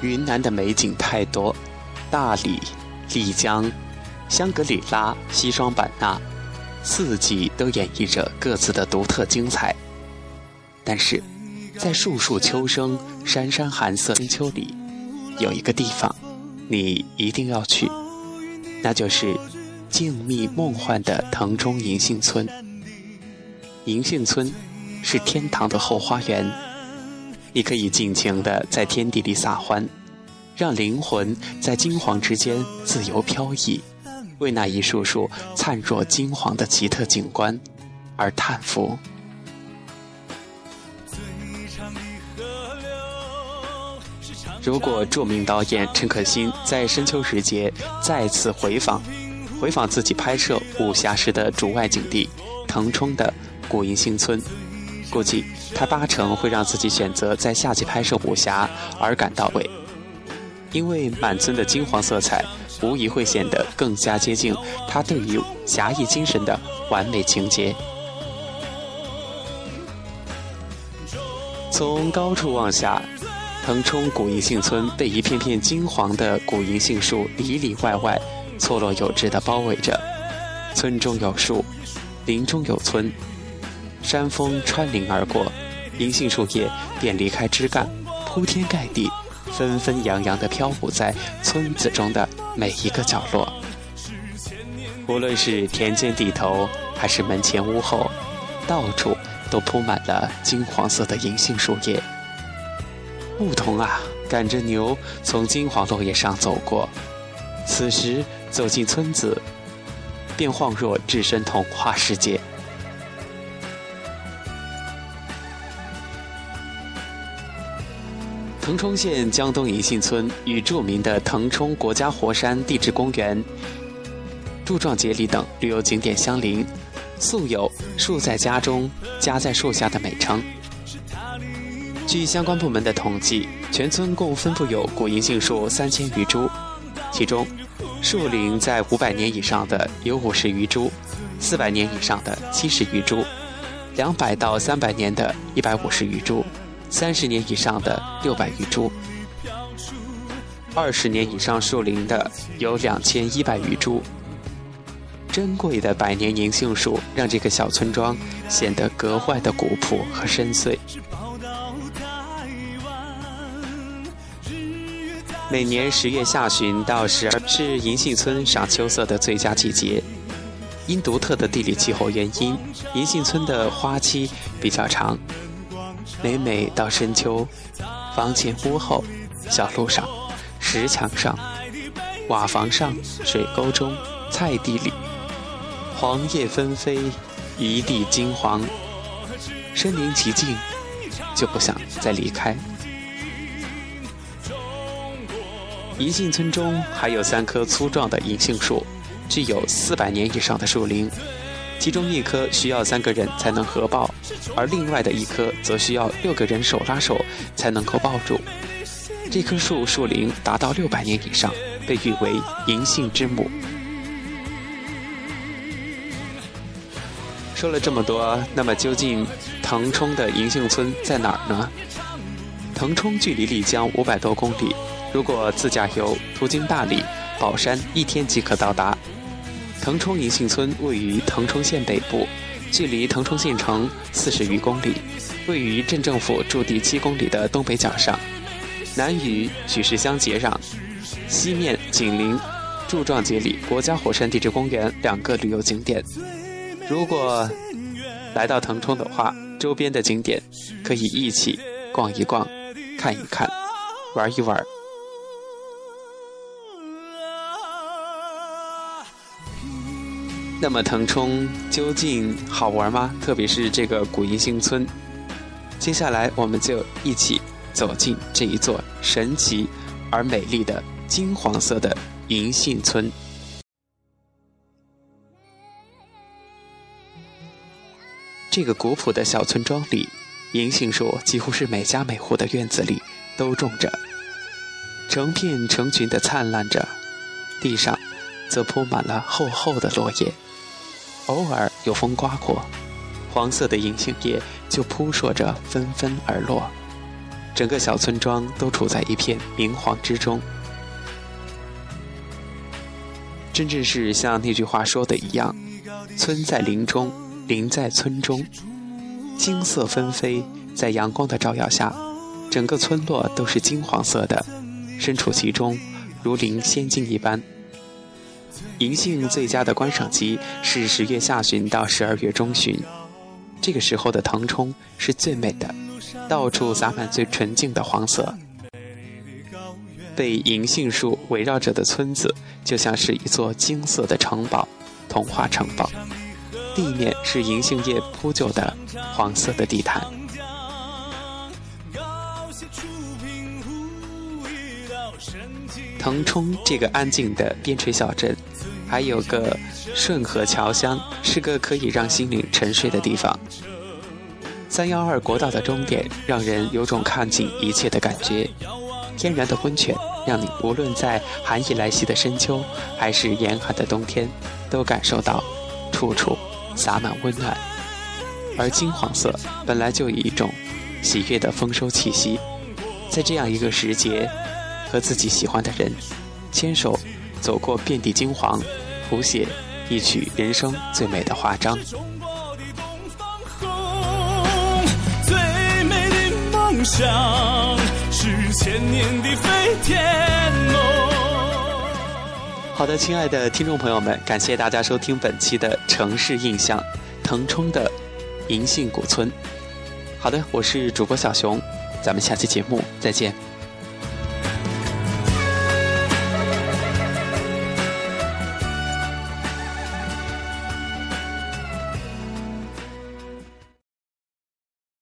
云南的美景太多，大理、丽江、香格里拉、西双版纳，四季都演绎着各自的独特精彩。但是，在树树秋声、山山寒色深秋里，有一个地方，你一定要去，那就是静谧梦幻的腾冲银杏村。银杏村是天堂的后花园，你可以尽情的在天地里撒欢，让灵魂在金黄之间自由飘逸，为那一束束灿若金黄的奇特景观而叹服。如果著名导演陈可辛在深秋时节再次回访，回访自己拍摄武侠时的主外景地腾冲的。古银杏村，估计他八成会让自己选择在夏季拍摄武侠而感到味，因为满村的金黄色彩无疑会显得更加接近他对于侠义精神的完美情节。从高处望下，腾冲古银杏村被一片片金黄的古银杏树里里外外错落有致地包围着，村中有树，林中有村。山风穿林而过，银杏树叶便离开枝干，铺天盖地，纷纷扬扬地飘舞在村子中的每一个角落。无论是田间地头，还是门前屋后，到处都铺满了金黄色的银杏树叶。牧童啊，赶着牛从金黄落叶上走过，此时走进村子，便恍若置身童话世界。腾冲县江东银杏村与著名的腾冲国家火山地质公园、柱状节理等旅游景点相邻，素有“树在家中，家在树下”的美称。据相关部门的统计，全村共分布有古银杏树三千余株，其中树龄在五百年以上的有五十余株，四百年以上的七十余株，两百到三百年的一百五十余株。三十年以上的六百余株，二十年以上树龄的有两千一百余株。珍贵的百年银杏树让这个小村庄显得格外的古朴和深邃。每年十月下旬到十二是银杏村赏秋色的最佳季节。因独特的地理气候原因，银杏村的花期比较长。每每到深秋，房前屋后、小路上、石墙上、瓦房上、水沟中、菜地里，黄叶纷飞，一地金黄，身临其境，就不想再离开。银杏村中还有三棵粗壮的银杏树，具有四百年以上的树龄。其中一棵需要三个人才能合抱，而另外的一棵则需要六个人手拉手才能够抱住。这棵树树龄达到六百年以上，被誉为“银杏之母”。说了这么多，那么究竟腾冲的银杏村在哪儿呢？腾冲距离丽江五百多公里，如果自驾游途经大理、宝山，一天即可到达。腾冲银杏村位于腾冲县北部，距离腾冲县城四十余公里，位于镇政府驻地七公里的东北角上，南与曲石乡接壤，西面紧邻柱状节理国家火山地质公园两个旅游景点。如果来到腾冲的话，周边的景点可以一起逛一逛，看一看，玩一玩。那么腾冲究竟好玩吗？特别是这个古银杏村。接下来我们就一起走进这一座神奇而美丽的金黄色的银杏村。这个古朴的小村庄里，银杏树几乎是每家每户的院子里都种着，成片成群的灿烂着，地上则铺满了厚厚的落叶。偶尔有风刮过，黄色的银杏叶就扑朔着纷纷而落，整个小村庄都处在一片明黄之中。真正是像那句话说的一样：“村在林中，林在村中。”金色纷飞，在阳光的照耀下，整个村落都是金黄色的，身处其中，如临仙境一般。银杏最佳的观赏期是十月下旬到十二月中旬，这个时候的腾冲是最美的，到处洒满最纯净的黄色。被银杏树围绕着的村子，就像是一座金色的城堡，童话城堡。地面是银杏叶铺就的黄色的地毯。腾冲这个安静的边陲小镇。还有个顺河桥乡，是个可以让心灵沉睡的地方。三幺二国道的终点，让人有种看尽一切的感觉。天然的温泉，让你无论在寒意来袭的深秋，还是严寒的冬天，都感受到处处洒满温暖。而金黄色本来就有一种喜悦的丰收气息，在这样一个时节，和自己喜欢的人牵手。走过遍地金黄，谱写一曲人生最美的华章。最美的梦想是千年的飞天梦。好的，亲爱的听众朋友们，感谢大家收听本期的城市印象，腾冲的银杏古村。好的，我是主播小熊，咱们下期节目再见。